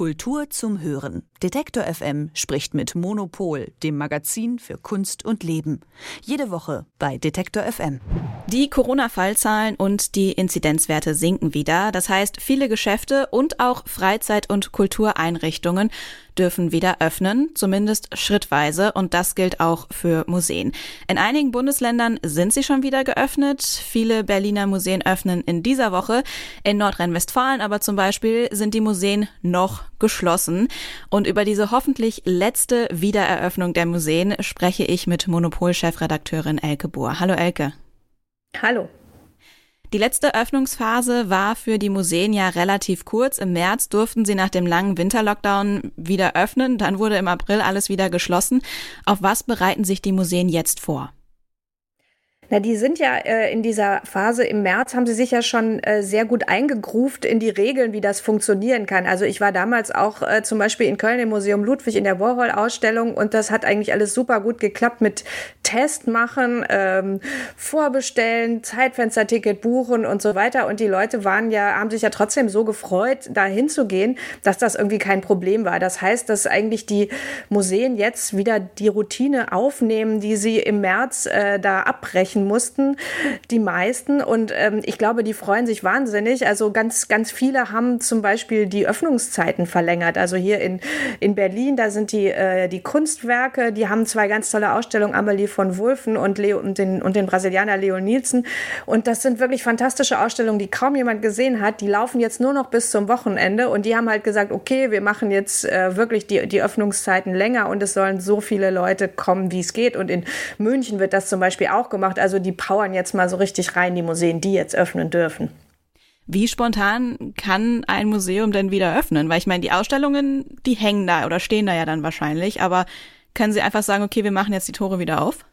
Kultur zum Hören. Detektor FM spricht mit Monopol, dem Magazin für Kunst und Leben. Jede Woche bei Detektor FM. Die Corona-Fallzahlen und die Inzidenzwerte sinken wieder. Das heißt, viele Geschäfte und auch Freizeit- und Kultureinrichtungen dürfen wieder öffnen, zumindest schrittweise, und das gilt auch für Museen. In einigen Bundesländern sind sie schon wieder geöffnet. Viele Berliner Museen öffnen in dieser Woche. In Nordrhein-Westfalen aber zum Beispiel sind die Museen noch geschlossen. Und über diese hoffentlich letzte Wiedereröffnung der Museen spreche ich mit Monopol-Chefredakteurin Elke Bohr. Hallo Elke. Hallo. Die letzte Öffnungsphase war für die Museen ja relativ kurz. Im März durften sie nach dem langen Winterlockdown wieder öffnen. Dann wurde im April alles wieder geschlossen. Auf was bereiten sich die Museen jetzt vor? Na, die sind ja äh, in dieser Phase im März, haben sie sich ja schon äh, sehr gut eingegruft in die Regeln, wie das funktionieren kann. Also ich war damals auch äh, zum Beispiel in Köln im Museum Ludwig in der Warhol-Ausstellung und das hat eigentlich alles super gut geklappt mit Test machen, ähm, vorbestellen, Zeitfensterticket buchen und so weiter. Und die Leute waren ja, haben sich ja trotzdem so gefreut, da hinzugehen, dass das irgendwie kein Problem war. Das heißt, dass eigentlich die Museen jetzt wieder die Routine aufnehmen, die sie im März äh, da abbrechen sprechen mussten, die meisten. Und ähm, ich glaube, die freuen sich wahnsinnig. Also ganz, ganz viele haben zum Beispiel die Öffnungszeiten verlängert. Also hier in, in Berlin, da sind die, äh, die Kunstwerke, die haben zwei ganz tolle Ausstellungen, Amelie von Wulfen und, Leo, und, den, und den Brasilianer Leo Nielsen. Und das sind wirklich fantastische Ausstellungen, die kaum jemand gesehen hat. Die laufen jetzt nur noch bis zum Wochenende und die haben halt gesagt, okay, wir machen jetzt äh, wirklich die, die Öffnungszeiten länger und es sollen so viele Leute kommen, wie es geht. Und in München wird das zum Beispiel auch gemacht. Also die powern jetzt mal so richtig rein, die Museen, die jetzt öffnen dürfen. Wie spontan kann ein Museum denn wieder öffnen? Weil ich meine, die Ausstellungen, die hängen da oder stehen da ja dann wahrscheinlich, aber können Sie einfach sagen, okay, wir machen jetzt die Tore wieder auf?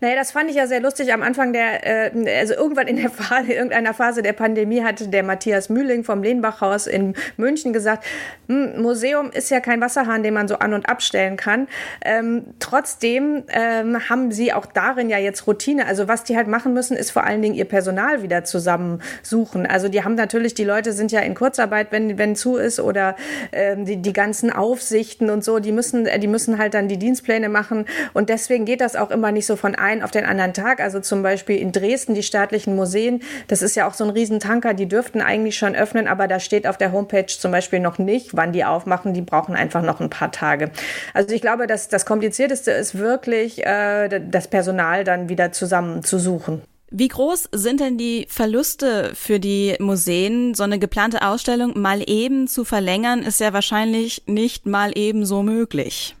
Naja, das fand ich ja sehr lustig am Anfang der, äh, also irgendwann in der Phase, irgendeiner Phase der Pandemie hatte der Matthias Mühling vom Lehnbachhaus in München gesagt, hm, Museum ist ja kein Wasserhahn, den man so an- und abstellen kann. Ähm, trotzdem ähm, haben sie auch darin ja jetzt Routine. Also was die halt machen müssen, ist vor allen Dingen ihr Personal wieder zusammensuchen. Also die haben natürlich, die Leute sind ja in Kurzarbeit, wenn, wenn zu ist oder ähm, die, die ganzen Aufsichten und so, die müssen, die müssen halt dann die Dienstpläne machen und deswegen geht das auch immer nicht so von einen auf den anderen Tag. Also zum Beispiel in Dresden die staatlichen Museen, das ist ja auch so ein Riesentanker, die dürften eigentlich schon öffnen, aber da steht auf der Homepage zum Beispiel noch nicht, wann die aufmachen. Die brauchen einfach noch ein paar Tage. Also ich glaube, dass das Komplizierteste ist wirklich, äh, das Personal dann wieder zusammenzusuchen. Wie groß sind denn die Verluste für die Museen? So eine geplante Ausstellung mal eben zu verlängern, ist ja wahrscheinlich nicht mal eben so möglich.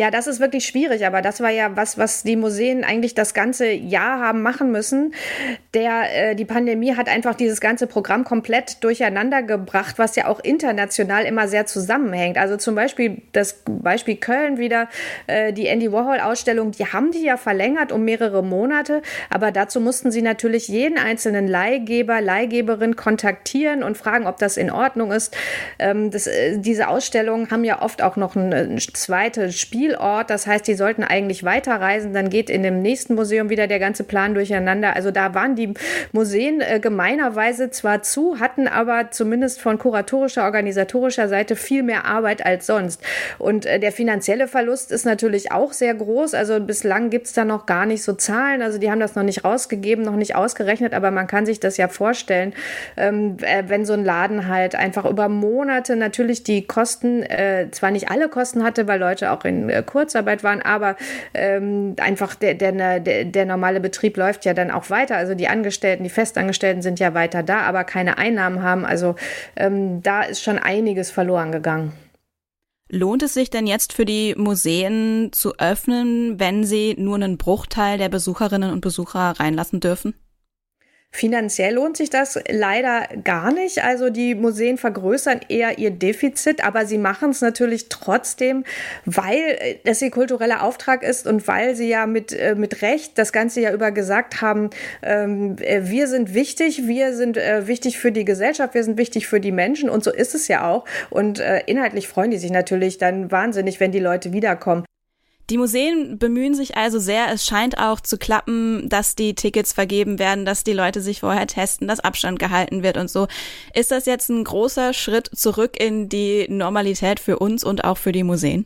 Ja, das ist wirklich schwierig, aber das war ja was, was die Museen eigentlich das ganze Jahr haben machen müssen. Der, äh, die Pandemie hat einfach dieses ganze Programm komplett durcheinander gebracht, was ja auch international immer sehr zusammenhängt. Also zum Beispiel das Beispiel Köln wieder, äh, die Andy Warhol-Ausstellung, die haben die ja verlängert um mehrere Monate, aber dazu mussten sie natürlich jeden einzelnen Leihgeber, Leihgeberin kontaktieren und fragen, ob das in Ordnung ist. Ähm, das, äh, diese Ausstellungen haben ja oft auch noch ein, ein zweites Spiel Zielort. Das heißt, die sollten eigentlich weiterreisen. Dann geht in dem nächsten Museum wieder der ganze Plan durcheinander. Also da waren die Museen äh, gemeinerweise zwar zu, hatten aber zumindest von kuratorischer, organisatorischer Seite viel mehr Arbeit als sonst. Und äh, der finanzielle Verlust ist natürlich auch sehr groß. Also bislang gibt es da noch gar nicht so Zahlen. Also die haben das noch nicht rausgegeben, noch nicht ausgerechnet, aber man kann sich das ja vorstellen, ähm, äh, wenn so ein Laden halt einfach über Monate natürlich die Kosten, äh, zwar nicht alle Kosten hatte, weil Leute auch in äh, Kurzarbeit waren, aber ähm, einfach der, der, der, der normale Betrieb läuft ja dann auch weiter. Also die Angestellten, die Festangestellten sind ja weiter da, aber keine Einnahmen haben. Also ähm, da ist schon einiges verloren gegangen. Lohnt es sich denn jetzt für die Museen zu öffnen, wenn sie nur einen Bruchteil der Besucherinnen und Besucher reinlassen dürfen? Finanziell lohnt sich das leider gar nicht. Also die Museen vergrößern eher ihr Defizit, aber sie machen es natürlich trotzdem, weil das ihr kultureller Auftrag ist und weil sie ja mit, äh, mit Recht das ganze Jahr über gesagt haben, ähm, äh, wir sind wichtig, wir sind äh, wichtig für die Gesellschaft, wir sind wichtig für die Menschen und so ist es ja auch. Und inhaltlich freuen die sich natürlich dann wahnsinnig, wenn die Leute wiederkommen. Die Museen bemühen sich also sehr. Es scheint auch zu klappen, dass die Tickets vergeben werden, dass die Leute sich vorher testen, dass Abstand gehalten wird und so. Ist das jetzt ein großer Schritt zurück in die Normalität für uns und auch für die Museen?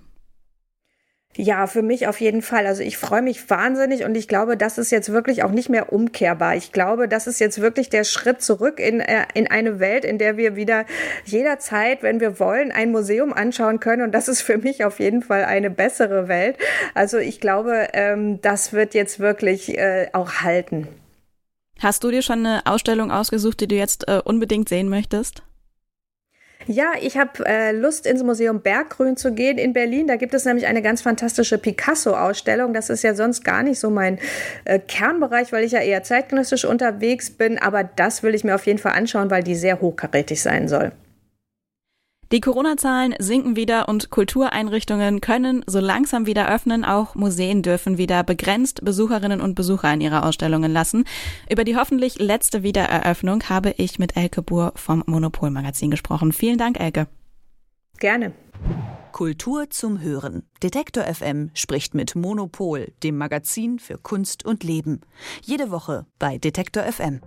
Ja, für mich auf jeden Fall. Also ich freue mich wahnsinnig und ich glaube, das ist jetzt wirklich auch nicht mehr umkehrbar. Ich glaube, das ist jetzt wirklich der Schritt zurück in, äh, in eine Welt, in der wir wieder jederzeit, wenn wir wollen, ein Museum anschauen können. Und das ist für mich auf jeden Fall eine bessere Welt. Also ich glaube, ähm, das wird jetzt wirklich äh, auch halten. Hast du dir schon eine Ausstellung ausgesucht, die du jetzt äh, unbedingt sehen möchtest? Ja, ich habe äh, Lust, ins Museum Berggrün zu gehen in Berlin. Da gibt es nämlich eine ganz fantastische Picasso-Ausstellung. Das ist ja sonst gar nicht so mein äh, Kernbereich, weil ich ja eher zeitgenössisch unterwegs bin. Aber das will ich mir auf jeden Fall anschauen, weil die sehr hochkarätig sein soll. Die Corona-Zahlen sinken wieder und Kultureinrichtungen können so langsam wieder öffnen. Auch Museen dürfen wieder begrenzt Besucherinnen und Besucher in ihre Ausstellungen lassen. Über die hoffentlich letzte Wiedereröffnung habe ich mit Elke Buhr vom Monopol-Magazin gesprochen. Vielen Dank, Elke. Gerne. Kultur zum Hören. Detektor FM spricht mit Monopol, dem Magazin für Kunst und Leben. Jede Woche bei Detektor FM.